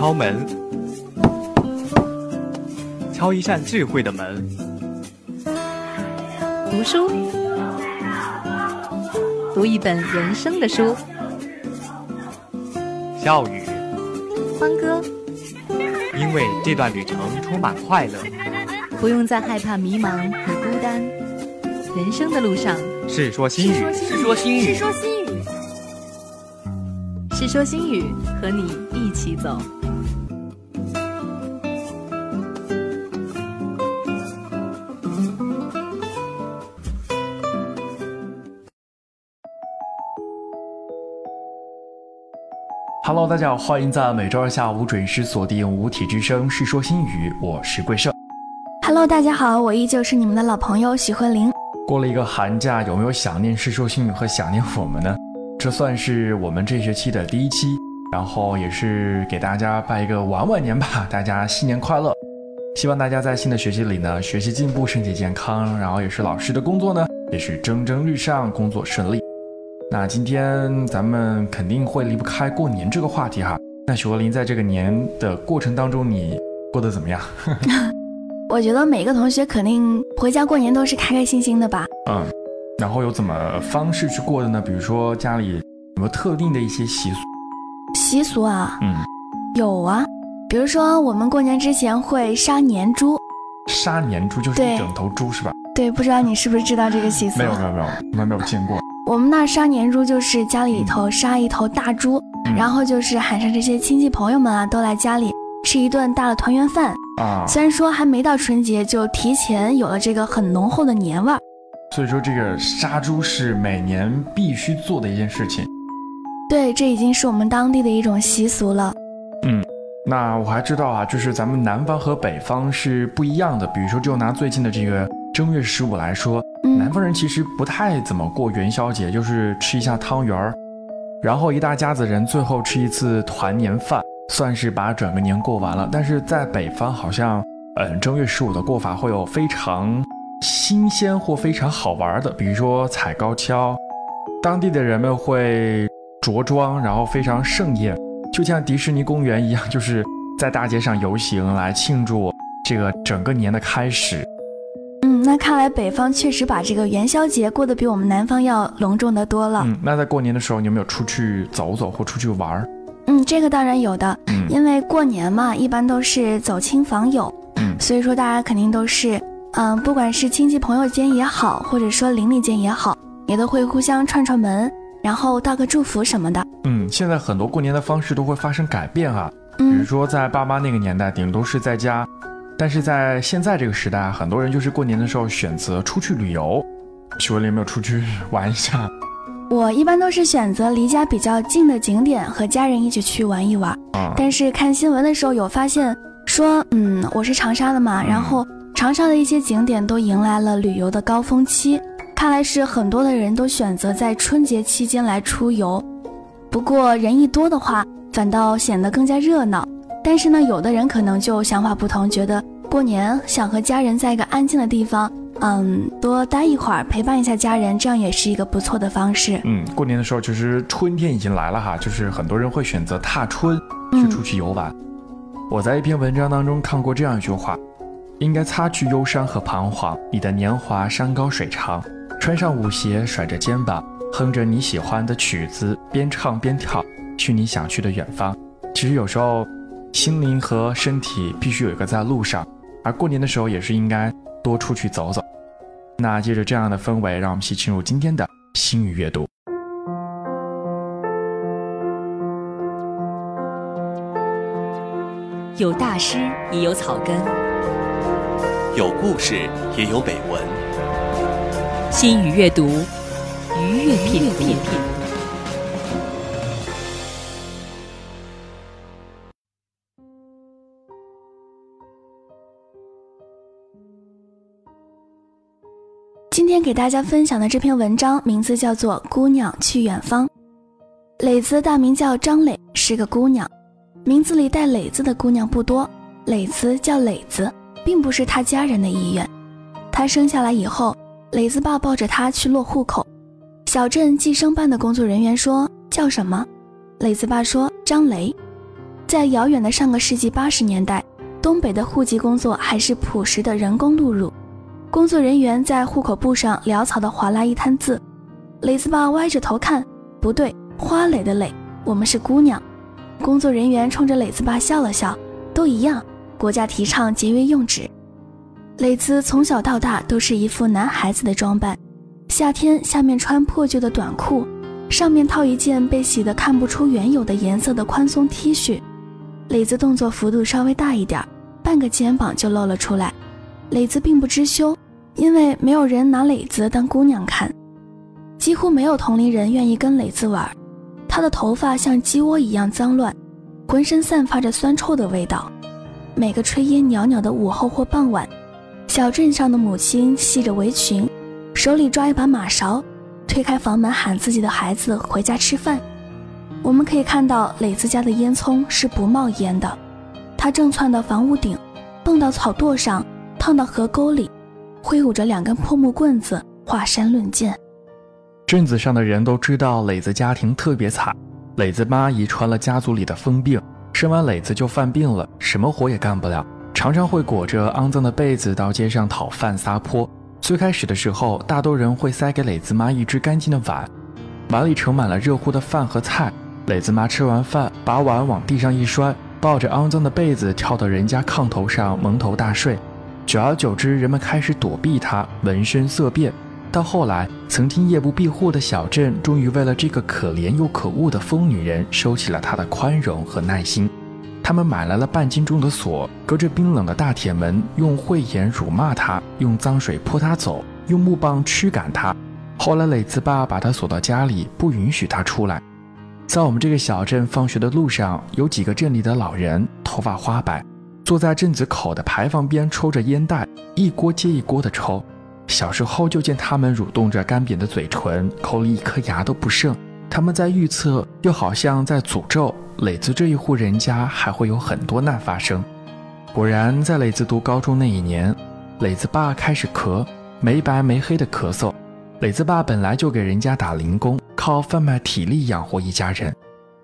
敲门，敲一扇智慧的门。读书，读一本人生的书。笑语，欢歌，因为这段旅程充满快乐，不用再害怕迷茫和孤单。人生的路上，是说新语，是说新语，是说新语，是说新语，和你一起走。Hello，大家好，欢迎在每周二下午准时锁定五体之声《世说新语》，我是桂胜。Hello，大家好，我依旧是你们的老朋友许慧玲。过了一个寒假，有没有想念《世说新语》和想念我们呢？这算是我们这学期的第一期，然后也是给大家拜一个晚晚年吧，大家新年快乐！希望大家在新的学期里呢，学习进步，身体健康，然后也是老师的工作呢，也是蒸蒸日上，工作顺利。那今天咱们肯定会离不开过年这个话题哈。那许文林在这个年的过程当中，你过得怎么样？我觉得每个同学肯定回家过年都是开开心心的吧。嗯，然后有怎么方式去过的呢？比如说家里有没有特定的一些习俗？习俗啊，嗯，有啊。比如说我们过年之前会杀年猪。杀年猪就是一整头猪是吧？对，不知道你是不是知道这个习俗？没有没有没有，从来没有见过。我们那杀年猪就是家里头杀一头大猪，然后就是喊上这些亲戚朋友们啊，都来家里吃一顿大的团圆饭啊。虽然说还没到春节，就提前有了这个很浓厚的年味儿。所以说这个杀猪是每年必须做的一件事情。对，这已经是我们当地的一种习俗了。嗯，那我还知道啊，就是咱们南方和北方是不一样的。比如说，就拿最近的这个正月十五来说。南方人其实不太怎么过元宵节，就是吃一下汤圆儿，然后一大家子人最后吃一次团年饭，算是把整个年过完了。但是在北方，好像嗯正月十五的过法会有非常新鲜或非常好玩的，比如说踩高跷，当地的人们会着装，然后非常盛宴，就像迪士尼公园一样，就是在大街上游行来庆祝这个整个年的开始。那看来北方确实把这个元宵节过得比我们南方要隆重的多了。嗯，那在过年的时候，你有没有出去走走或出去玩儿？嗯，这个当然有的。嗯，因为过年嘛，一般都是走亲访友。嗯，所以说大家肯定都是，嗯，不管是亲戚朋友间也好，或者说邻里间也好，也都会互相串串门，然后道个祝福什么的。嗯，现在很多过年的方式都会发生改变啊。嗯，比如说在爸妈那个年代，顶多是在家。但是在现在这个时代，很多人就是过年的时候选择出去旅游。许文林有没有出去玩一下？我一般都是选择离家比较近的景点，和家人一起去玩一玩。啊！但是看新闻的时候有发现说，嗯，我是长沙的嘛，然后长沙的一些景点都迎来了旅游的高峰期，看来是很多的人都选择在春节期间来出游。不过人一多的话，反倒显得更加热闹。但是呢，有的人可能就想法不同，觉得过年想和家人在一个安静的地方，嗯，多待一会儿，陪伴一下家人，这样也是一个不错的方式。嗯，过年的时候其实春天已经来了哈，就是很多人会选择踏春去出去游玩。我在一篇文章当中看过这样一句话：应该擦去忧伤和彷徨，你的年华山高水长，穿上舞鞋，甩着肩膀，哼着你喜欢的曲子，边唱边跳，去你想去的远方。其实有时候。心灵和身体必须有一个在路上，而过年的时候也是应该多出去走走。那借着这样的氛围，让我们一起进入今天的心语阅读。有大师，也有草根；有故事，也有美文。心语阅读，愉悦品品。今天给大家分享的这篇文章名字叫做《姑娘去远方》。磊子大名叫张磊，是个姑娘，名字里带“磊”字的姑娘不多。磊子叫磊子，并不是他家人的意愿。他生下来以后，磊子爸抱着他去落户口。小镇计生办的工作人员说：“叫什么？”磊子爸说：“张雷。”在遥远的上个世纪八十年代，东北的户籍工作还是朴实的人工录入，工作人员在户口簿上潦草地划拉一摊字。磊子爸歪着头看，不对，花蕾的蕾，我们是姑娘。工作人员冲着磊子爸笑了笑，都一样，国家提倡节约用纸。磊子从小到大都是一副男孩子的装扮，夏天下面穿破旧的短裤，上面套一件被洗得看不出原有的颜色的宽松 T 恤。磊子动作幅度稍微大一点，半个肩膀就露了出来。磊子并不知羞，因为没有人拿磊子当姑娘看，几乎没有同龄人愿意跟磊子玩。他的头发像鸡窝一样脏乱，浑身散发着酸臭的味道。每个炊烟袅袅的午后或傍晚。小镇上的母亲系着围裙，手里抓一把马勺，推开房门喊自己的孩子回家吃饭。我们可以看到磊子家的烟囱是不冒烟的，他正窜到房屋顶，蹦到草垛上，趟到河沟里，挥舞着两根破木棍子华山论剑。镇子上的人都知道磊子家庭特别惨，磊子妈遗传了家族里的疯病，生完磊子就犯病了，什么活也干不了。常常会裹着肮脏的被子到街上讨饭撒泼。最开始的时候，大多人会塞给磊子妈一只干净的碗，碗里盛满了热乎的饭和菜。磊子妈吃完饭，把碗往地上一摔，抱着肮脏的被子跳到人家炕头上蒙头大睡。久而久之，人们开始躲避她，闻声色变。到后来，曾经夜不闭户的小镇，终于为了这个可怜又可恶的疯女人，收起了她的宽容和耐心。他们买来了半斤重的锁，隔着冰冷的大铁门，用慧眼辱骂她，用脏水泼她走，用木棒驱赶她。后来，磊子爸把她锁到家里，不允许她出来。在我们这个小镇放学的路上，有几个镇里的老人，头发花白，坐在镇子口的牌坊边抽着烟袋，一锅接一锅的抽。小时候就见他们蠕动着干瘪的嘴唇，口里一颗牙都不剩。他们在预测，又好像在诅咒。磊子这一户人家还会有很多难发生。果然，在磊子读高中那一年，磊子爸开始咳，没白没黑的咳嗽。磊子爸本来就给人家打零工，靠贩卖体力养活一家人。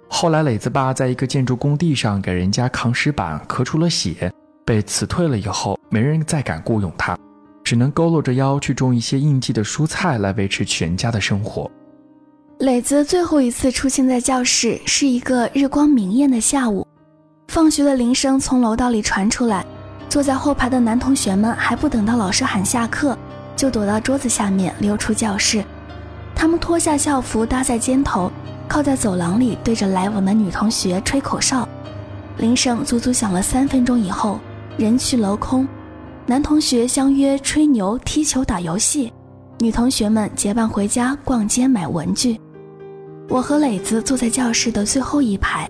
后来，磊子爸在一个建筑工地上给人家扛石板，咳出了血，被辞退了以后，没人再敢雇佣他，只能佝偻着腰去种一些应季的蔬菜来维持全家的生活。磊子最后一次出现在教室是一个日光明艳的下午，放学的铃声从楼道里传出来，坐在后排的男同学们还不等到老师喊下课，就躲到桌子下面溜出教室。他们脱下校服搭在肩头，靠在走廊里对着来往的女同学吹口哨。铃声足足响了三分钟以后，人去楼空，男同学相约吹牛、踢球、打游戏，女同学们结伴回家逛街买文具。我和磊子坐在教室的最后一排，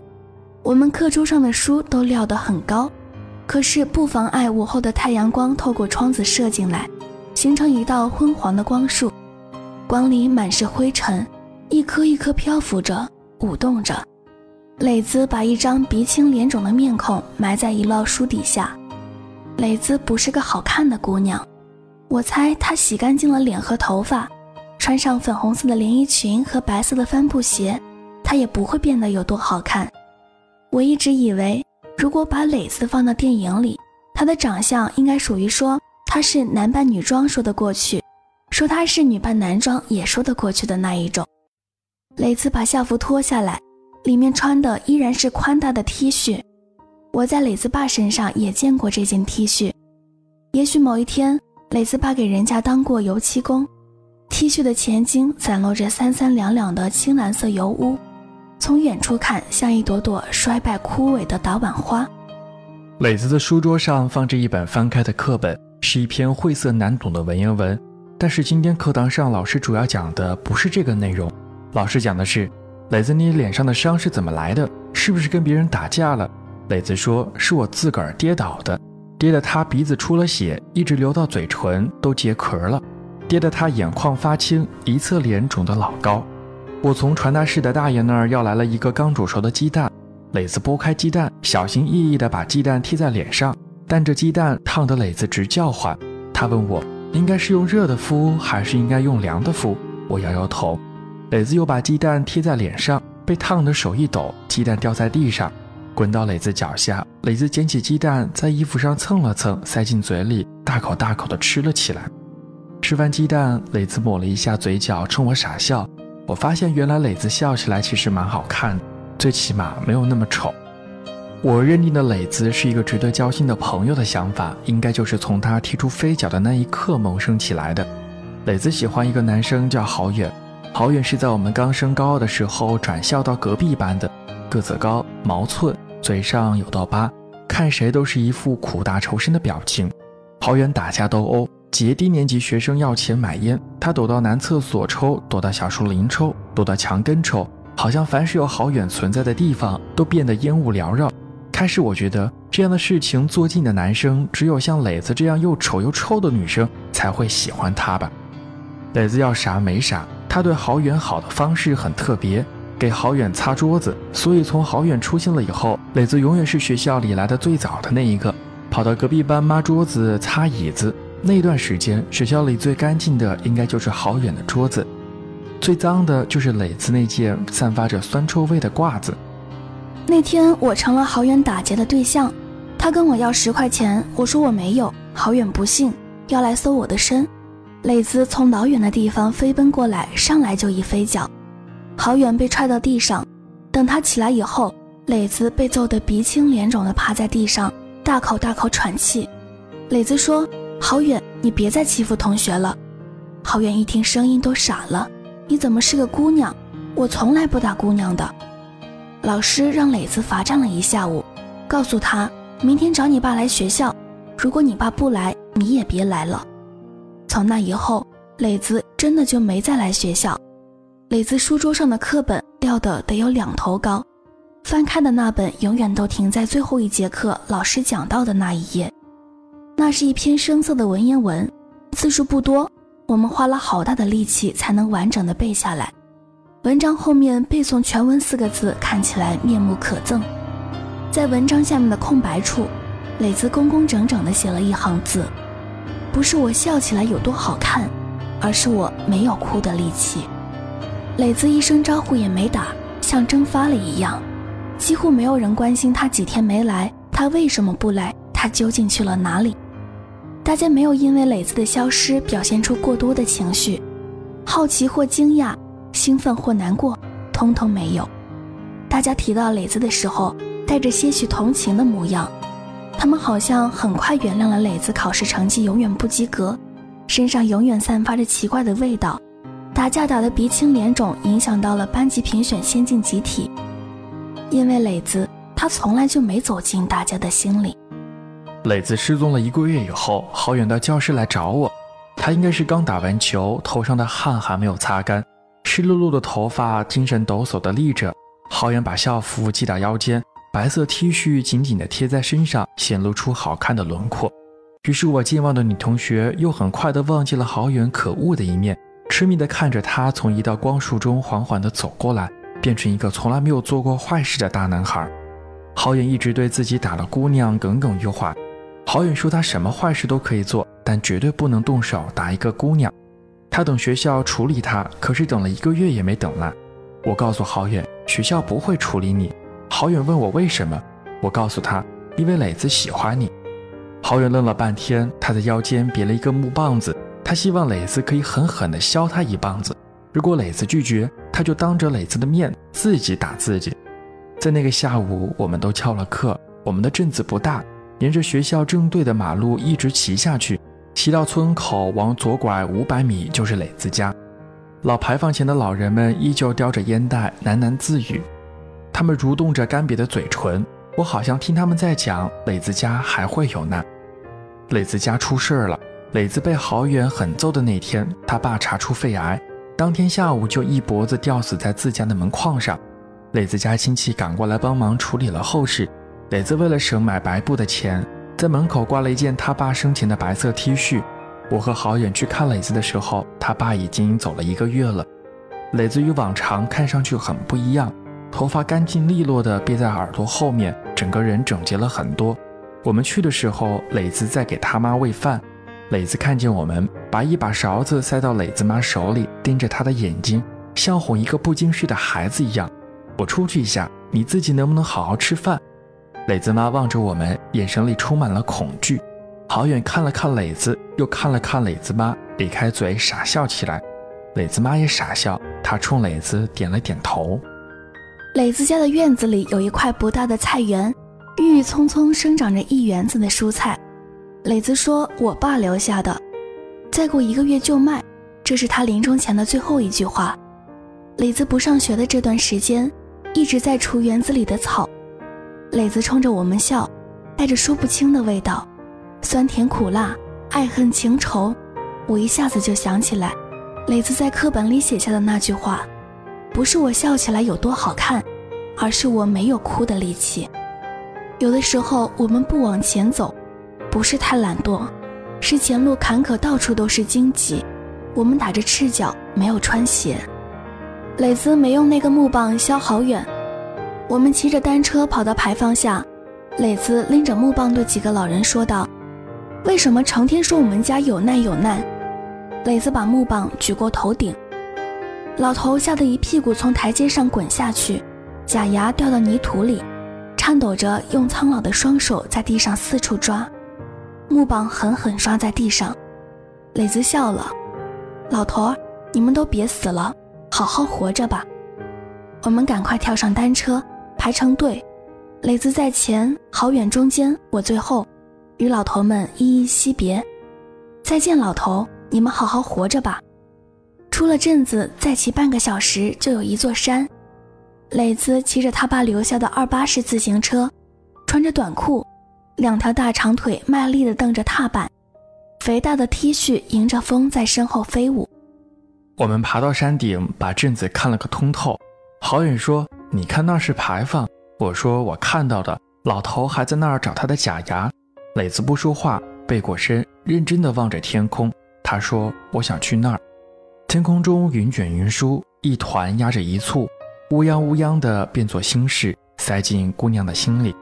我们课桌上的书都撂得很高，可是不妨碍午后的太阳光透过窗子射进来，形成一道昏黄的光束。光里满是灰尘，一颗一颗漂浮着，舞动着。磊子把一张鼻青脸肿的面孔埋在一摞书底下。磊子不是个好看的姑娘，我猜她洗干净了脸和头发。穿上粉红色的连衣裙和白色的帆布鞋，她也不会变得有多好看。我一直以为，如果把磊子放到电影里，她的长相应该属于说她是男扮女装说得过去，说她是女扮男装也说得过去的那一种。磊子把校服脱下来，里面穿的依然是宽大的 T 恤。我在磊子爸身上也见过这件 T 恤，也许某一天，磊子爸给人家当过油漆工。T 恤的前襟散落着三三两两的青蓝色油污，从远处看像一朵朵衰败枯萎的打碗花。磊子的书桌上放着一本翻开的课本，是一篇晦涩难懂的文言文。但是今天课堂上老师主要讲的不是这个内容，老师讲的是磊子你脸上的伤是怎么来的？是不是跟别人打架了？磊子说是我自个儿跌倒的，跌得他鼻子出了血，一直流到嘴唇都结壳了。跌得他眼眶发青，一侧脸肿得老高。我从传达室的大爷那儿要来了一个刚煮熟的鸡蛋，磊子剥开鸡蛋，小心翼翼地把鸡蛋贴在脸上，但这鸡蛋烫得磊子直叫唤。他问我应该是用热的敷还是应该用凉的敷，我摇摇头。磊子又把鸡蛋贴在脸上，被烫的手一抖，鸡蛋掉在地上。滚到磊子脚下。磊子捡起鸡蛋，在衣服上蹭了蹭，塞进嘴里，大口大口地吃了起来。吃完鸡蛋，磊子抹了一下嘴角，冲我傻笑。我发现原来磊子笑起来其实蛮好看的，最起码没有那么丑。我认定的磊子是一个值得交心的朋友的想法，应该就是从他踢出飞脚的那一刻萌生起来的。磊子喜欢一个男生叫郝远，郝远是在我们刚升高二的时候转校到隔壁班的，个子高，毛寸，嘴上有道疤，看谁都是一副苦大仇深的表情。郝远打架斗殴，劫低年级学生要钱买烟，他躲到男厕所抽，躲到小树林抽，躲到墙根抽，好像凡是有郝远存在的地方，都变得烟雾缭绕。开始我觉得这样的事情做尽的男生，只有像磊子这样又丑又臭的女生才会喜欢他吧。磊子要啥没啥，他对郝远好的方式很特别，给郝远擦桌子。所以从郝远出现了以后，磊子永远是学校里来的最早的那一个，跑到隔壁班抹桌子、擦椅子。那段时间，学校里最干净的应该就是郝远的桌子，最脏的就是磊子那件散发着酸臭味的褂子。那天我成了郝远打劫的对象，他跟我要十块钱，我说我没有。郝远不信，要来搜我的身。磊子从老远的地方飞奔过来，上来就一飞脚，郝远被踹到地上。等他起来以后，磊子被揍得鼻青脸肿的趴在地上，大口大口喘气。磊子说：“郝远，你别再欺负同学了。”郝远一听声音都傻了：“你怎么是个姑娘？我从来不打姑娘的。”老师让磊子罚站了一下午，告诉他明天找你爸来学校。如果你爸不来，你也别来了。从那以后，磊子真的就没再来学校。磊子书桌上的课本掉的得有两头高，翻开的那本永远都停在最后一节课老师讲到的那一页。那是一篇生涩的文言文，字数不多，我们花了好大的力气才能完整的背下来。文章后面背诵全文四个字看起来面目可憎，在文章下面的空白处，磊子工工整整地写了一行字：“不是我笑起来有多好看，而是我没有哭的力气。”磊子一声招呼也没打，像蒸发了一样，几乎没有人关心他几天没来，他为什么不来，他究竟去了哪里？大家没有因为磊子的消失表现出过多的情绪，好奇或惊讶。兴奋或难过，通通没有。大家提到磊子的时候，带着些许同情的模样。他们好像很快原谅了磊子考试成绩永远不及格，身上永远散发着奇怪的味道，打架打得鼻青脸肿，影响到了班级评选先进集体。因为磊子，他从来就没走进大家的心里。磊子失踪了一个月以后，郝远到教室来找我，他应该是刚打完球，头上的汗还没有擦干。湿漉漉的头发，精神抖擞地立着。郝远把校服系到腰间，白色 T 恤紧紧地贴在身上，显露出好看的轮廓。于是我健忘的女同学又很快地忘记了郝远可恶的一面，痴迷地看着他从一道光束中缓缓地走过来，变成一个从来没有做过坏事的大男孩。郝远一直对自己打了姑娘耿耿于怀。郝远说他什么坏事都可以做，但绝对不能动手打一个姑娘。他等学校处理他，可是等了一个月也没等来。我告诉郝远，学校不会处理你。郝远问我为什么，我告诉他，因为磊子喜欢你。郝远愣了半天，他在腰间别了一个木棒子，他希望磊子可以狠狠地削他一棒子。如果磊子拒绝，他就当着磊子的面自己打自己。在那个下午，我们都翘了课。我们的镇子不大，沿着学校正对的马路一直骑下去。骑到村口，往左拐五百米就是磊子家。老牌坊前的老人们依旧叼着烟袋，喃喃自语。他们蠕动着干瘪的嘴唇，我好像听他们在讲磊子家还会有难。磊子家出事了。磊子被郝远狠揍的那天，他爸查出肺癌，当天下午就一脖子吊死在自家的门框上。磊子家亲戚赶过来帮忙处理了后事。磊子为了省买白布的钱。在门口挂了一件他爸生前的白色 T 恤。我和郝远去看磊子的时候，他爸已经走了一个月了。磊子与往常看上去很不一样，头发干净利落的别在耳朵后面，整个人整洁了很多。我们去的时候，磊子在给他妈喂饭。磊子看见我们，把一把勺子塞到磊子妈手里，盯着她的眼睛，像哄一个不经事的孩子一样。我出去一下，你自己能不能好好吃饭？磊子妈望着我们，眼神里充满了恐惧。郝远看了看磊子，又看了看磊子妈，咧开嘴傻笑起来。磊子妈也傻笑，她冲磊子点了点头。磊子家的院子里有一块不大的菜园，郁郁葱葱生长着一园子的蔬菜。磊子说：“我爸留下的，再过一个月就卖。”这是他临终前的最后一句话。磊子不上学的这段时间，一直在除园子里的草。磊子冲着我们笑，带着说不清的味道，酸甜苦辣，爱恨情仇。我一下子就想起来，磊子在课本里写下的那句话：“不是我笑起来有多好看，而是我没有哭的力气。”有的时候，我们不往前走，不是太懒惰，是前路坎坷，到处都是荆棘，我们打着赤脚，没有穿鞋。磊子没用那个木棒削好远，我们骑着单车跑到牌坊下，磊子拎着木棒对几个老人说道：“为什么成天说我们家有难有难？”磊子把木棒举过头顶，老头吓得一屁股从台阶上滚下去，假牙掉到泥土里，颤抖着用苍老的双手在地上四处抓，木棒狠狠刷在地上。磊子笑了：“老头，你们都别死了。”好好活着吧，我们赶快跳上单车，排成队，磊子在前，好远中间，我最后，与老头们依依惜别。再见，老头，你们好好活着吧。出了镇子，再骑半个小时就有一座山。磊子骑着他爸留下的二八式自行车，穿着短裤，两条大长腿卖力地蹬着踏板，肥大的 T 恤迎着风在身后飞舞。我们爬到山顶，把镇子看了个通透。郝远说：“你看那是牌坊。”我说：“我看到的，老头还在那儿找他的假牙。”磊子不说话，背过身，认真地望着天空。他说：“我想去那儿。”天空中云卷云舒，一团压着一簇，乌泱乌泱的变作心事，塞进姑娘的心里。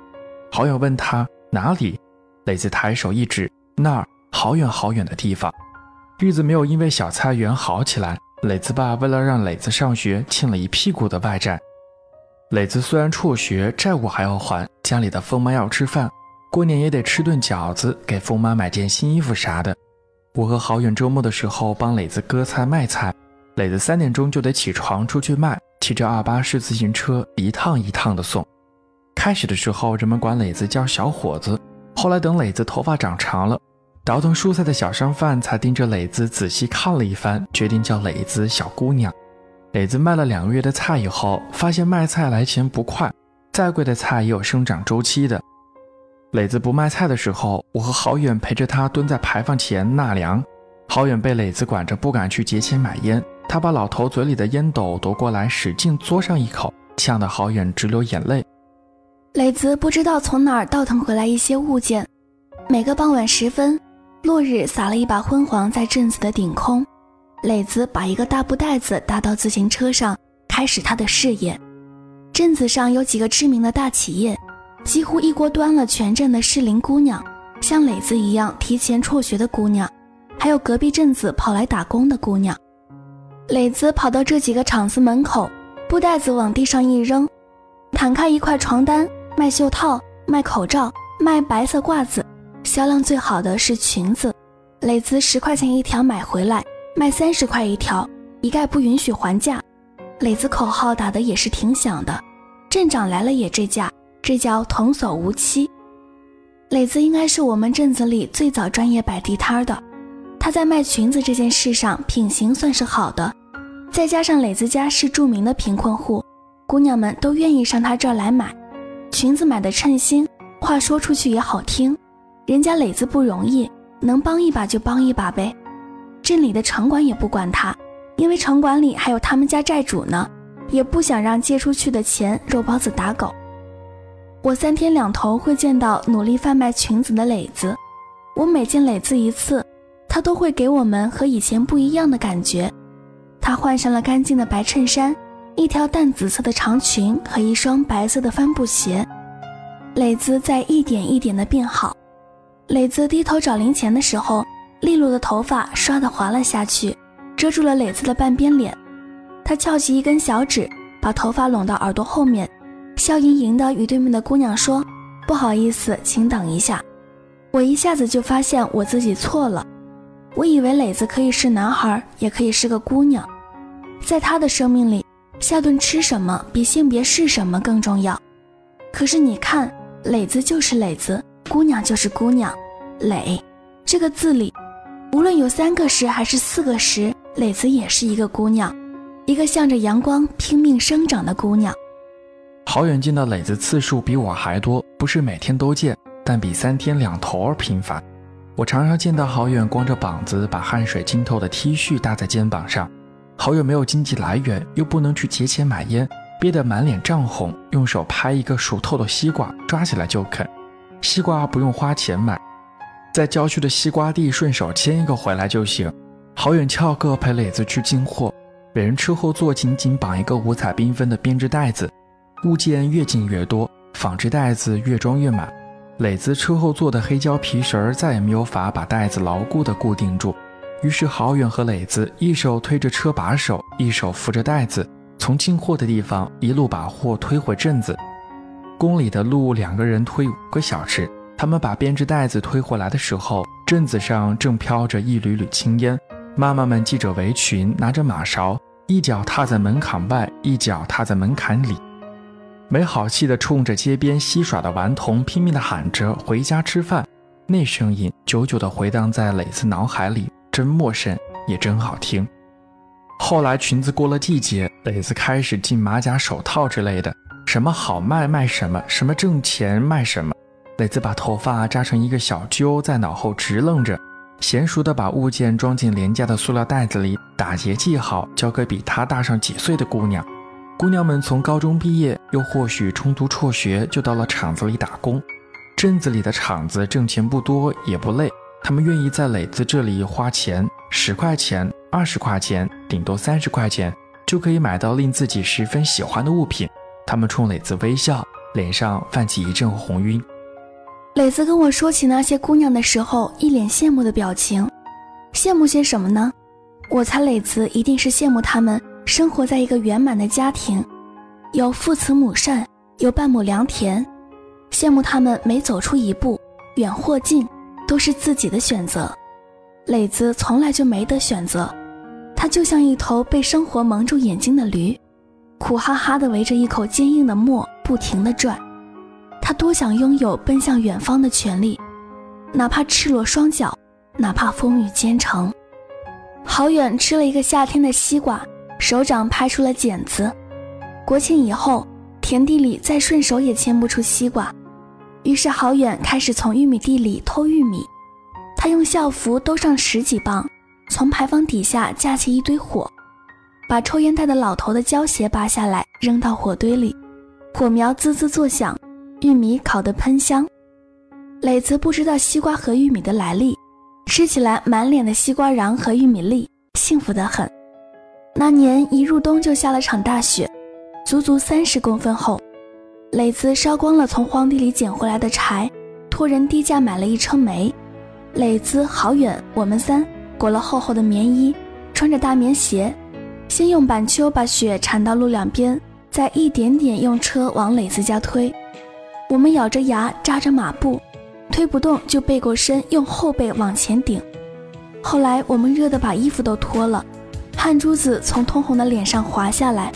好友问他哪里，磊子抬手一指那儿，好远好远的地方。日子没有因为小菜园好起来。磊子爸为了让磊子上学，欠了一屁股的外债。磊子虽然辍学，债务还要还，家里的疯妈要吃饭，过年也得吃顿饺子，给疯妈买件新衣服啥的。我和郝远周末的时候帮磊子割菜卖菜，磊子三点钟就得起床出去卖，骑着二八式自行车一趟一趟的送。开始的时候，人们管磊子叫小伙子，后来等磊子头发长长了。倒腾蔬菜的小商贩才盯着磊子仔细看了一番，决定叫磊子小姑娘。磊子卖了两个月的菜以后，发现卖菜来钱不快，再贵的菜也有生长周期的。磊子不卖菜的时候，我和郝远陪着他蹲在牌坊前纳凉。郝远被磊子管着，不敢去节前买烟。他把老头嘴里的烟斗夺过来，使劲嘬上一口，呛得郝远直流眼泪。磊子不知道从哪儿倒腾回来一些物件，每个傍晚时分。落日洒了一把昏黄在镇子的顶空，磊子把一个大布袋子搭到自行车上，开始他的事业。镇子上有几个知名的大企业，几乎一锅端了全镇的适龄姑娘，像磊子一样提前辍学的姑娘，还有隔壁镇子跑来打工的姑娘。磊子跑到这几个厂子门口，布袋子往地上一扔，摊开一块床单，卖袖套，卖口罩，卖白色褂子。销量最好的是裙子，磊子十块钱一条买回来，卖三十块一条，一概不允许还价。磊子口号打的也是挺响的，镇长来了也这价，这叫童叟无欺。磊子应该是我们镇子里最早专业摆地摊的，他在卖裙子这件事上品行算是好的，再加上磊子家是著名的贫困户，姑娘们都愿意上他这儿来买裙子，买的称心，话说出去也好听。人家磊子不容易，能帮一把就帮一把呗。镇里的城管也不管他，因为城管里还有他们家债主呢，也不想让借出去的钱肉包子打狗。我三天两头会见到努力贩卖裙子的磊子，我每见磊子一次，他都会给我们和以前不一样的感觉。他换上了干净的白衬衫，一条淡紫色的长裙和一双白色的帆布鞋，磊子在一点一点的变好。磊子低头找零钱的时候，利落的头发唰的滑了下去，遮住了磊子的半边脸。他翘起一根小指，把头发拢到耳朵后面，笑盈盈的与对面的姑娘说：“不好意思，请等一下。”我一下子就发现我自己错了，我以为磊子可以是男孩，也可以是个姑娘，在他的生命里，下顿吃什么比性别是什么更重要。可是你看，磊子就是磊子，姑娘就是姑娘，磊这个字里，无论有三个十还是四个十，磊子也是一个姑娘，一个向着阳光拼命生长的姑娘。好远见的磊子次数比我还多，不是每天都见。但比三天两头儿频繁。我常常见到好远光着膀子，把汗水浸透的 T 恤搭在肩膀上。好远没有经济来源，又不能去节钱买烟，憋得满脸涨红，用手拍一个熟透的西瓜，抓起来就啃。西瓜不用花钱买，在郊区的西瓜地顺手牵一个回来就行。好远翘课陪磊子去进货，每人车后座紧紧绑一个五彩缤纷的编织袋子，物件越进越多，纺织袋子越装越满。磊子车后座的黑胶皮绳再也没有法把袋子牢固地固定住，于是郝远和磊子一手推着车把手，一手扶着袋子，从进货的地方一路把货推回镇子。公里的路，两个人推五个小时。他们把编织袋子推回来的时候，镇子上正飘着一缕缕青烟，妈妈们系着围裙，拿着马勺，一脚踏在门槛外，一脚踏在门槛里。没好气地冲着街边嬉耍的顽童拼命地喊着“回家吃饭”，那声音久久地回荡在磊子脑海里，真陌生，也真好听。后来裙子过了季节，磊子开始进马甲、手套之类的，什么好卖卖什么，什么挣钱卖什么。磊子把头发扎成一个小揪，在脑后直愣着，娴熟地把物件装进廉价的塑料袋子里，打结系好，交给比他大上几岁的姑娘。姑娘们从高中毕业，又或许中途辍学，就到了厂子里打工。镇子里的厂子挣钱不多，也不累，他们愿意在磊子这里花钱，十块钱、二十块钱，顶多三十块钱，就可以买到令自己十分喜欢的物品。他们冲磊子微笑，脸上泛起一阵红晕。磊子跟我说起那些姑娘的时候，一脸羡慕的表情。羡慕些什么呢？我猜磊子一定是羡慕他们。生活在一个圆满的家庭，有父慈母善，有半亩良田，羡慕他们每走出一步，远或近，都是自己的选择。磊子从来就没得选择，他就像一头被生活蒙住眼睛的驴，苦哈哈地围着一口坚硬的磨不停地转。他多想拥有奔向远方的权利，哪怕赤裸双脚，哪怕风雨兼程。好远吃了一个夏天的西瓜。手掌拍出了茧子，国庆以后，田地里再顺手也牵不出西瓜，于是好远开始从玉米地里偷玉米。他用校服兜上十几磅，从牌坊底下架起一堆火，把抽烟袋的老头的胶鞋拔下来扔到火堆里，火苗滋滋作响，玉米烤得喷香。磊子不知道西瓜和玉米的来历，吃起来满脸的西瓜瓤和玉米粒，幸福得很。那年一入冬就下了场大雪，足足三十公分厚。磊子烧光了从荒地里捡回来的柴，托人低价买了一车煤。磊子好远，我们三裹了厚厚的棉衣，穿着大棉鞋，先用板丘把雪铲到路两边，再一点点用车往磊子家推。我们咬着牙扎着马步，推不动就背过身，用后背往前顶。后来我们热得把衣服都脱了。汗珠子从通红的脸上滑下来，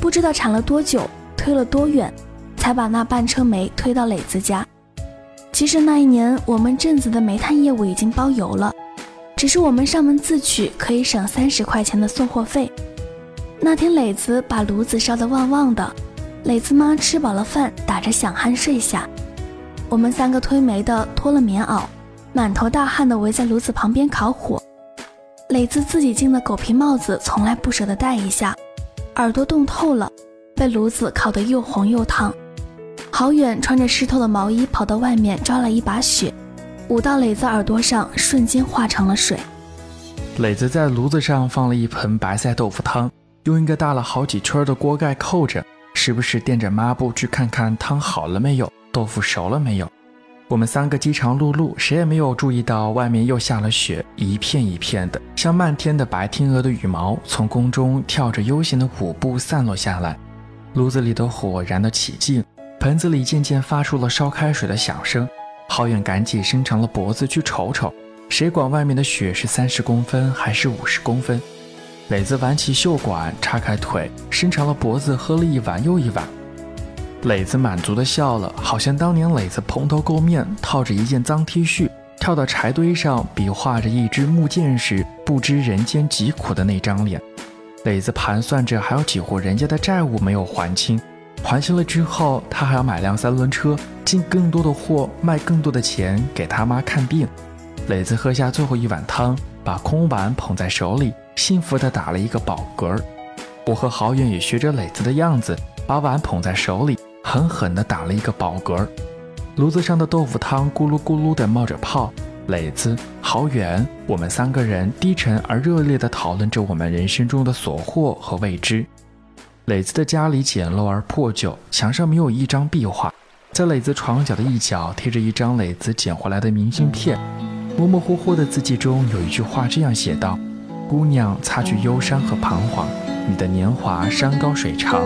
不知道铲了多久，推了多远，才把那半车煤推到磊子家。其实那一年我们镇子的煤炭业务已经包邮了，只是我们上门自取可以省三十块钱的送货费。那天磊子把炉子烧得旺旺的，磊子妈吃饱了饭，打着响鼾睡下。我们三个推煤的脱了棉袄，满头大汗的围在炉子旁边烤火。磊子自己进的狗皮帽子从来不舍得戴一下，耳朵冻透了，被炉子烤得又红又烫。好远穿着湿透的毛衣跑到外面抓了一把雪，捂到磊子耳朵上，瞬间化成了水。磊子在炉子上放了一盆白菜豆腐汤，用一个大了好几圈的锅盖扣着，时不时垫着抹布去看看汤好了没有，豆腐熟了没有。我们三个饥肠辘辘，谁也没有注意到外面又下了雪，一片一片的，像漫天的白天鹅的羽毛，从空中跳着悠闲的舞步散落下来。炉子里的火燃得起劲，盆子里渐渐发出了烧开水的响声。浩远赶紧伸长了脖子去瞅瞅，谁管外面的雪是三十公分还是五十公分？磊子挽起袖管，叉开腿，伸长了脖子喝了一碗又一碗。磊子满足地笑了，好像当年磊子蓬头垢面，套着一件脏 T 恤，跳到柴堆上，比划着一支木剑时，不知人间疾苦的那张脸。磊子盘算着还有几户人家的债务没有还清，还清了之后，他还要买辆三轮车，进更多的货，卖更多的钱给他妈看病。磊子喝下最后一碗汤，把空碗捧在手里。幸福地打了一个饱嗝，我和郝远也学着磊子的样子，把碗捧在手里，狠狠地打了一个饱嗝。炉子上的豆腐汤咕噜咕噜地冒着泡，磊子、郝远，我们三个人低沉而热烈地讨论着我们人生中的所获和未知。磊子的家里简陋而破旧，墙上没有一张壁画，在磊子床角的一角贴着一张磊子捡回来的明信片，模模糊糊的字迹中有一句话这样写道。姑娘，擦去忧伤和彷徨，你的年华山高水长。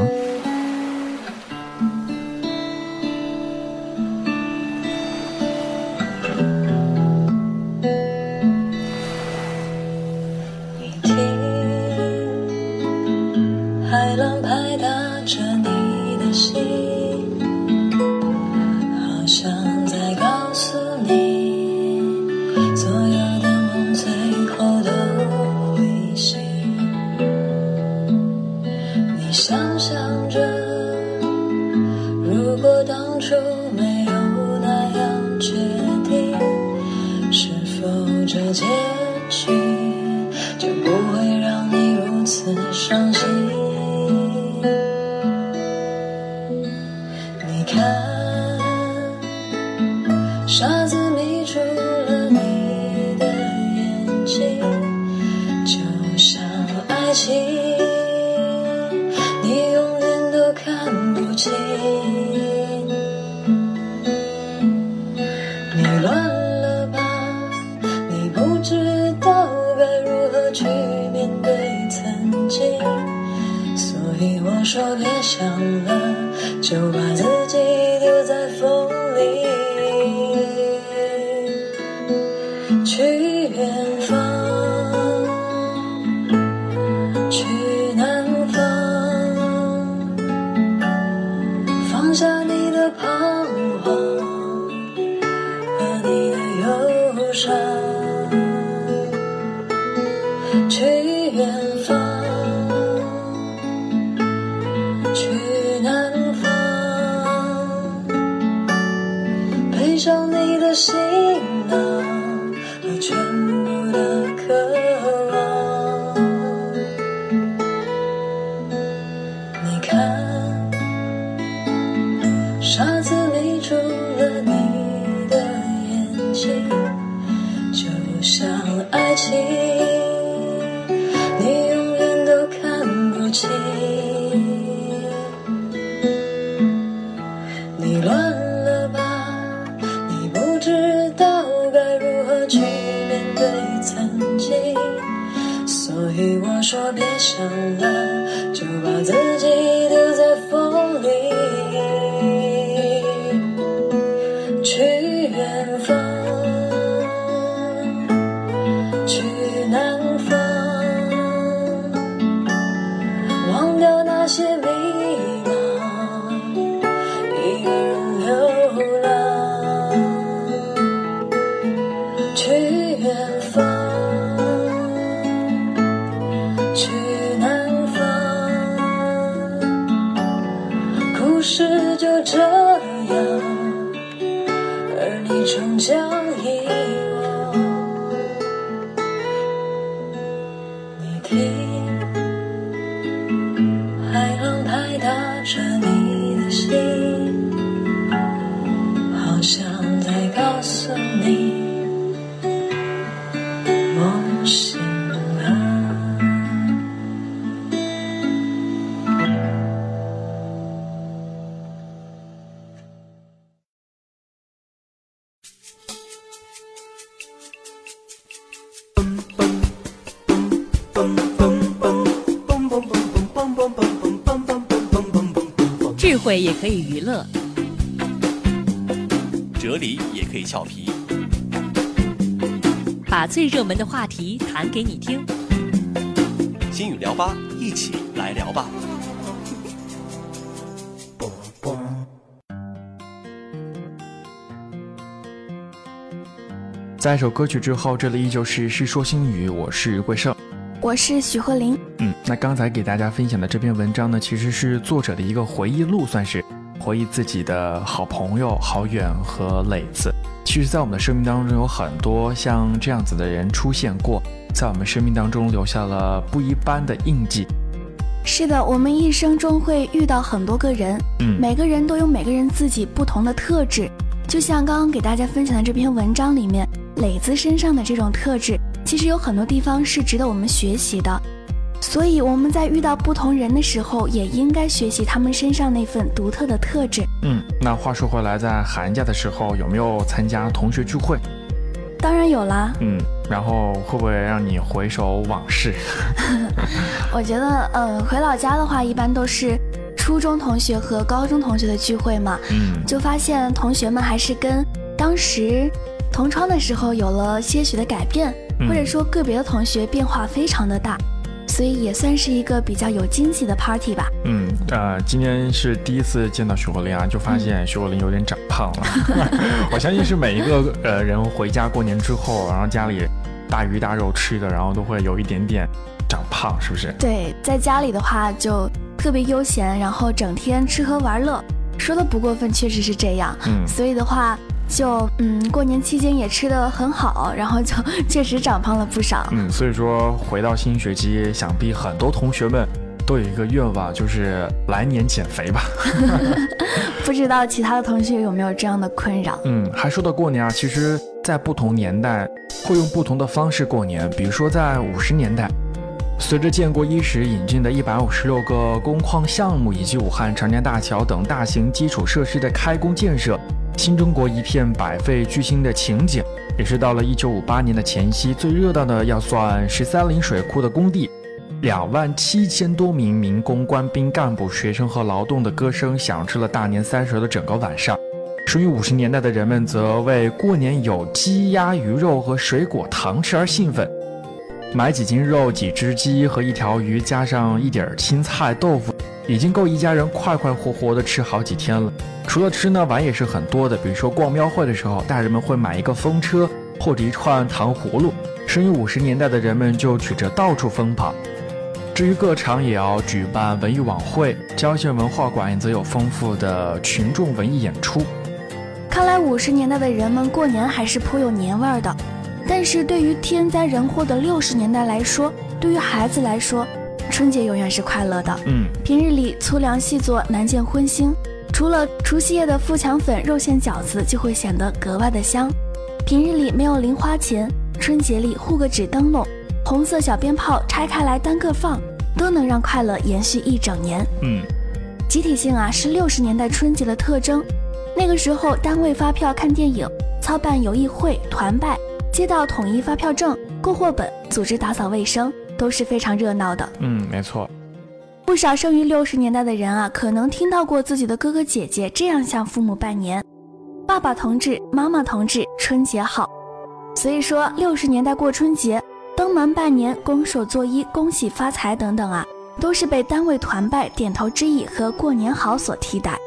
see. 也可以娱乐，哲理也可以俏皮，把最热门的话题谈给你听。心语聊吧，一起来聊吧。在一首歌曲之后，这里依旧是《世说新语》，我是桂胜，我是许鹤林。嗯，那刚才给大家分享的这篇文章呢，其实是作者的一个回忆录，算是回忆自己的好朋友郝远和磊子。其实，在我们的生命当中，有很多像这样子的人出现过，在我们生命当中留下了不一般的印记。是的，我们一生中会遇到很多个人，嗯，每个人都有每个人自己不同的特质，就像刚刚给大家分享的这篇文章里面。磊子身上的这种特质，其实有很多地方是值得我们学习的，所以我们在遇到不同人的时候，也应该学习他们身上那份独特的特质。嗯，那话说回来，在寒假的时候有没有参加同学聚会？当然有啦。嗯，然后会不会让你回首往事？我觉得，呃，回老家的话，一般都是初中同学和高中同学的聚会嘛。嗯，就发现同学们还是跟当时。同窗的时候有了些许的改变，或者说个别的同学变化非常的大，所以也算是一个比较有惊喜的 party 吧。嗯，呃，今天是第一次见到徐国林啊，就发现徐国林有点长胖了。我相信是每一个呃人回家过年之后，然后家里大鱼大肉吃的，然后都会有一点点长胖，是不是？对，在家里的话就特别悠闲，然后整天吃喝玩乐，说的不过分，确实是这样。嗯，所以的话。就嗯，过年期间也吃的很好，然后就 确实长胖了不少。嗯，所以说回到新学期，想必很多同学们都有一个愿望，就是来年减肥吧。不知道其他的同学有没有这样的困扰？嗯，还说到过年啊，其实，在不同年代会用不同的方式过年。比如说在五十年代，随着建国伊始引进的一百五十六个工矿项目，以及武汉长江大桥等大型基础设施的开工建设。新中国一片百废俱兴的情景，也是到了一九五八年的前夕，最热闹的要算十三陵水库的工地，两万七千多名民工、官兵、干部、学生和劳动的歌声响彻了大年三十的整个晚上。属于五十年代的人们则为过年有鸡鸭鱼肉和水果糖吃而兴奋，买几斤肉、几只鸡和一条鱼，加上一点青菜、豆腐，已经够一家人快快活活的吃好几天了。除了吃呢，玩也是很多的。比如说逛庙会的时候，大人们会买一个风车或者一串糖葫芦，生于五十年代的人们就举着到处疯跑。至于各厂也要举办文艺晚会，郊县文化馆则有丰富的群众文艺演出。看来五十年代的人们过年还是颇有年味儿的。但是对于天灾人祸的六十年代来说，对于孩子来说，春节永远是快乐的。嗯，平日里粗粮细作，难见荤腥。除了除夕夜的富强粉、肉馅饺子就会显得格外的香。平日里没有零花钱，春节里糊个纸灯笼，红色小鞭炮拆开来单个放，都能让快乐延续一整年。嗯，集体性啊是六十年代春节的特征。那个时候，单位发票看电影、操办友谊会、团拜、接到统一发票证、购货本、组织打扫卫生，都是非常热闹的。嗯，没错。不少生于六十年代的人啊，可能听到过自己的哥哥姐姐这样向父母拜年：“爸爸同志，妈妈同志，春节好。”所以说，六十年代过春节，登门拜年、拱手作揖、恭喜发财等等啊，都是被单位团拜、点头之意和过年好所替代。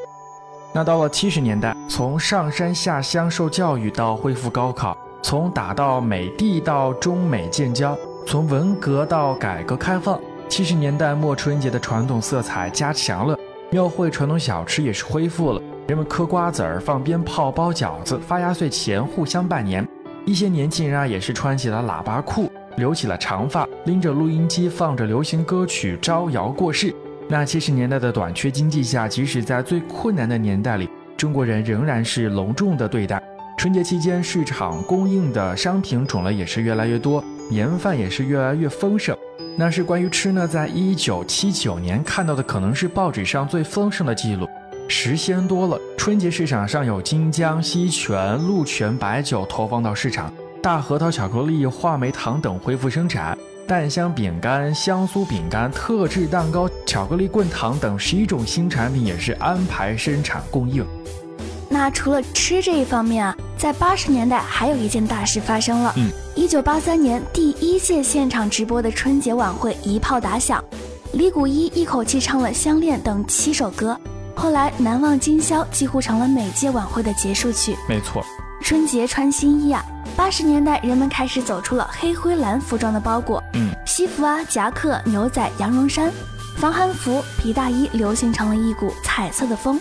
那到了七十年代，从上山下乡受教育到恢复高考，从打到美帝到中美建交，从文革到改革开放。七十年代末，春节的传统色彩加强了，庙会传统小吃也是恢复了。人们嗑瓜子儿、放鞭炮、包饺子，发压岁钱，互相拜年。一些年轻人啊，也是穿起了喇叭裤，留起了长发，拎着录音机，放着流行歌曲，招摇过市。那七十年代的短缺经济下，即使在最困难的年代里，中国人仍然是隆重的对待。春节期间，市场供应的商品种类也是越来越多，年饭也是越来越丰盛。那是关于吃呢，在一九七九年看到的，可能是报纸上最丰盛的记录，时鲜多了。春节市场上有金江、西泉、鹿泉白酒投放到市场，大核桃巧克力、话梅糖等恢复生产，蛋香饼干、香酥饼干、特制蛋糕、巧克力棍糖等十一种新产品也是安排生产供应。那除了吃这一方面啊，在八十年代还有一件大事发生了。嗯，一九八三年第一届现场直播的春节晚会一炮打响，李谷一一口气唱了《相恋》等七首歌。后来，《难忘今宵》几乎成了每届晚会的结束曲。没错，春节穿新衣啊！八十年代，人们开始走出了黑灰蓝服装的包裹，嗯，西服啊、夹克、牛仔、羊绒衫、防寒服、皮大衣流行成了一股彩色的风。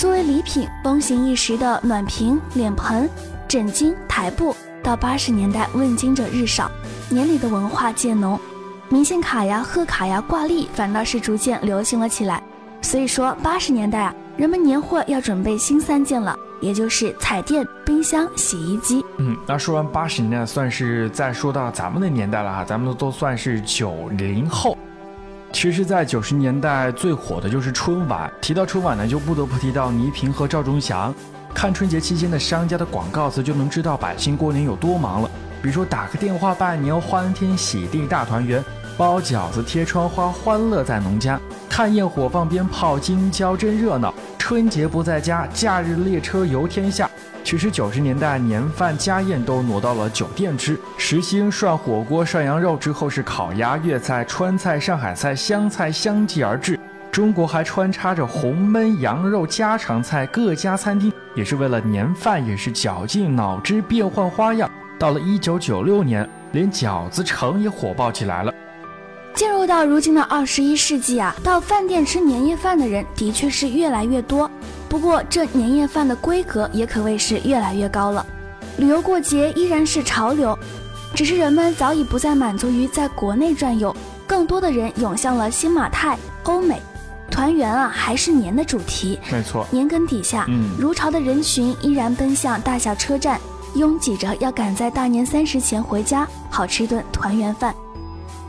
作为礼品，风行一时的暖瓶、脸盆、枕巾、台布，到八十年代问津者日少，年里的文化渐浓，明信卡呀、贺卡呀、挂历反倒是逐渐流行了起来。所以说，八十年代啊，人们年货要准备新三件了，也就是彩电、冰箱、洗衣机。嗯，那说完八十年代，算是再说到咱们的年代了哈，咱们都算是九零后。其实，在九十年代最火的就是春晚。提到春晚呢，就不得不提到倪萍和赵忠祥。看春节期间的商家的广告词，就能知道百姓过年有多忙了。比如说，打个电话拜年，欢天喜地大团圆；包饺子，贴窗花，欢乐在农家。看焰火放鞭炮，京郊真热闹。春节不在家，假日列车游天下。其实九十年代年饭家宴都挪到了酒店吃，时兴涮火锅、涮羊肉，之后是烤鸭、粤菜、川菜、上海菜、湘菜相继而至。中国还穿插着红焖羊肉、家常菜，各家餐厅也是为了年饭，也是绞尽脑汁变换花样。到了一九九六年，连饺子城也火爆起来了。进入到如今的二十一世纪啊，到饭店吃年夜饭的人的确是越来越多。不过这年夜饭的规格也可谓是越来越高了。旅游过节依然是潮流，只是人们早已不再满足于在国内转悠，更多的人涌向了新马泰、欧美。团圆啊，还是年的主题。没错，年根底下，嗯，如潮的人群依然奔向大小车站，拥挤着要赶在大年三十前回家，好吃一顿团圆饭。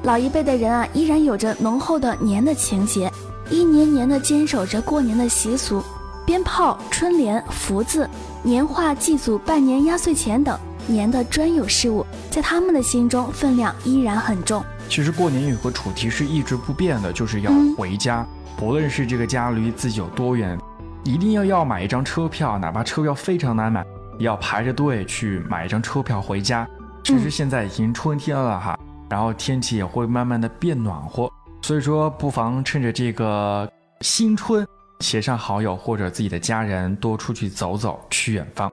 老一辈的人啊，依然有着浓厚的年的情节，一年年的坚守着过年的习俗，鞭炮、春联、福字、年画、祭祖、拜年、压岁钱等年的专有事物，在他们的心中分量依然很重。其实过年有个主题是一直不变的，就是要回家，不论是这个家离自己有多远，一定要要买一张车票，哪怕车票非常难买，也要排着队去买一张车票回家。其实现在已经春天了哈。然后天气也会慢慢的变暖和，所以说不妨趁着这个新春，携上好友或者自己的家人多出去走走，去远方。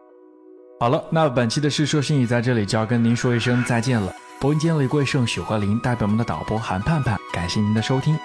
好了，那本期的世说新语在这里就要跟您说一声再见了。播音间李贵胜、许和林代表我们的导播韩盼盼，感谢您的收听。